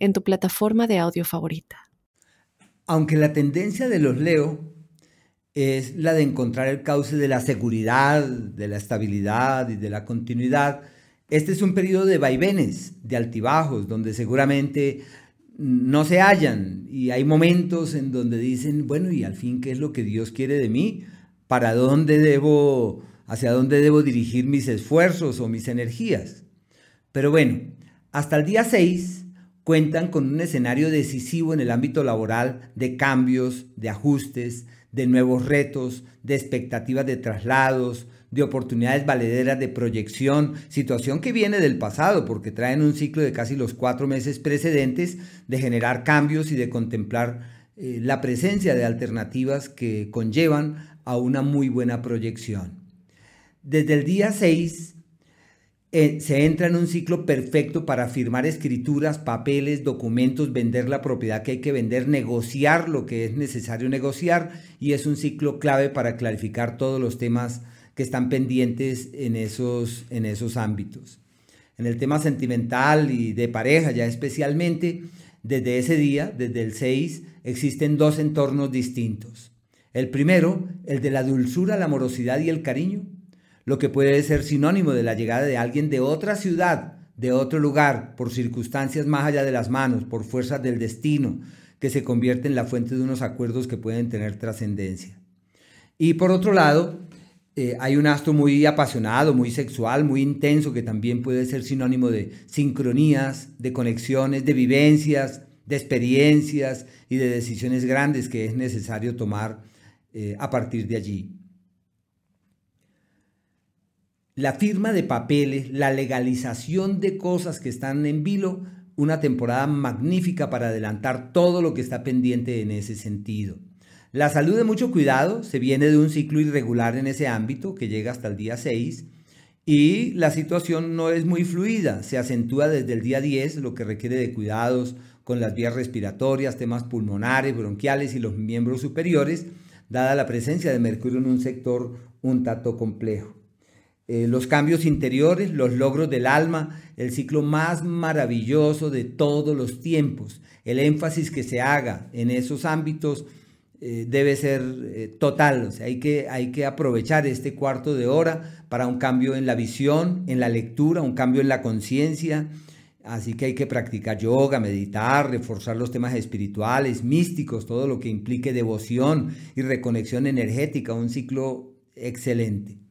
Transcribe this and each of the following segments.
en tu plataforma de audio favorita. Aunque la tendencia de los Leo es la de encontrar el cauce de la seguridad, de la estabilidad y de la continuidad, este es un periodo de vaivenes, de altibajos, donde seguramente no se hallan y hay momentos en donde dicen, bueno, y al fin, ¿qué es lo que Dios quiere de mí? ¿Para dónde debo, hacia dónde debo dirigir mis esfuerzos o mis energías? Pero bueno, hasta el día 6 cuentan con un escenario decisivo en el ámbito laboral de cambios, de ajustes, de nuevos retos, de expectativas de traslados, de oportunidades valederas de proyección, situación que viene del pasado porque traen un ciclo de casi los cuatro meses precedentes de generar cambios y de contemplar eh, la presencia de alternativas que conllevan a una muy buena proyección. Desde el día 6 eh, se entra en un ciclo perfecto para firmar escrituras, papeles, documentos, vender la propiedad que hay que vender, negociar lo que es necesario negociar y es un ciclo clave para clarificar todos los temas que están pendientes en esos, en esos ámbitos. En el tema sentimental y de pareja ya especialmente, desde ese día, desde el 6, existen dos entornos distintos. El primero, el de la dulzura, la amorosidad y el cariño, lo que puede ser sinónimo de la llegada de alguien de otra ciudad, de otro lugar, por circunstancias más allá de las manos, por fuerzas del destino, que se convierte en la fuente de unos acuerdos que pueden tener trascendencia. Y por otro lado, eh, hay un astro muy apasionado, muy sexual, muy intenso, que también puede ser sinónimo de sincronías, de conexiones, de vivencias, de experiencias y de decisiones grandes que es necesario tomar eh, a partir de allí la firma de papeles, la legalización de cosas que están en vilo, una temporada magnífica para adelantar todo lo que está pendiente en ese sentido. La salud de mucho cuidado se viene de un ciclo irregular en ese ámbito que llega hasta el día 6 y la situación no es muy fluida, se acentúa desde el día 10, lo que requiere de cuidados con las vías respiratorias, temas pulmonares, bronquiales y los miembros superiores, dada la presencia de Mercurio en un sector un tanto complejo. Eh, los cambios interiores, los logros del alma, el ciclo más maravilloso de todos los tiempos. El énfasis que se haga en esos ámbitos eh, debe ser eh, total, hay que, hay que aprovechar este cuarto de hora para un cambio en la visión, en la lectura, un cambio en la conciencia. Así que hay que practicar yoga, meditar, reforzar los temas espirituales, místicos, todo lo que implique devoción y reconexión energética, un ciclo excelente.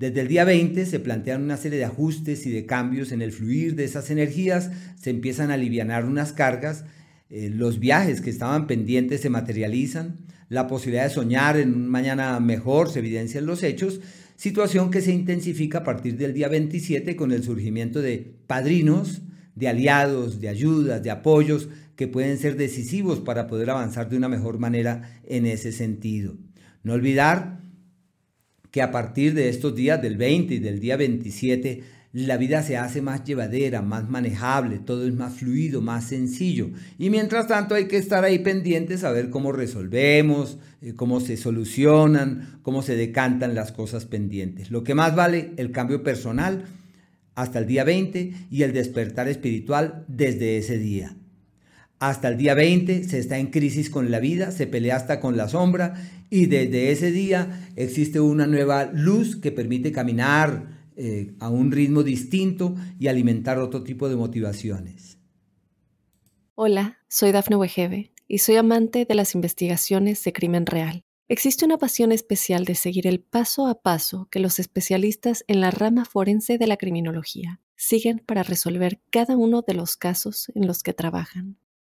Desde el día 20 se plantean una serie de ajustes y de cambios en el fluir de esas energías, se empiezan a aliviar unas cargas, eh, los viajes que estaban pendientes se materializan, la posibilidad de soñar en un mañana mejor se evidencia en los hechos, situación que se intensifica a partir del día 27 con el surgimiento de padrinos, de aliados, de ayudas, de apoyos que pueden ser decisivos para poder avanzar de una mejor manera en ese sentido. No olvidar que a partir de estos días del 20 y del día 27, la vida se hace más llevadera, más manejable, todo es más fluido, más sencillo. Y mientras tanto hay que estar ahí pendientes a ver cómo resolvemos, eh, cómo se solucionan, cómo se decantan las cosas pendientes. Lo que más vale, el cambio personal hasta el día 20 y el despertar espiritual desde ese día. Hasta el día 20 se está en crisis con la vida, se pelea hasta con la sombra y desde ese día existe una nueva luz que permite caminar eh, a un ritmo distinto y alimentar otro tipo de motivaciones. Hola, soy Dafne Wegebe y soy amante de las investigaciones de crimen real. Existe una pasión especial de seguir el paso a paso que los especialistas en la rama forense de la criminología siguen para resolver cada uno de los casos en los que trabajan.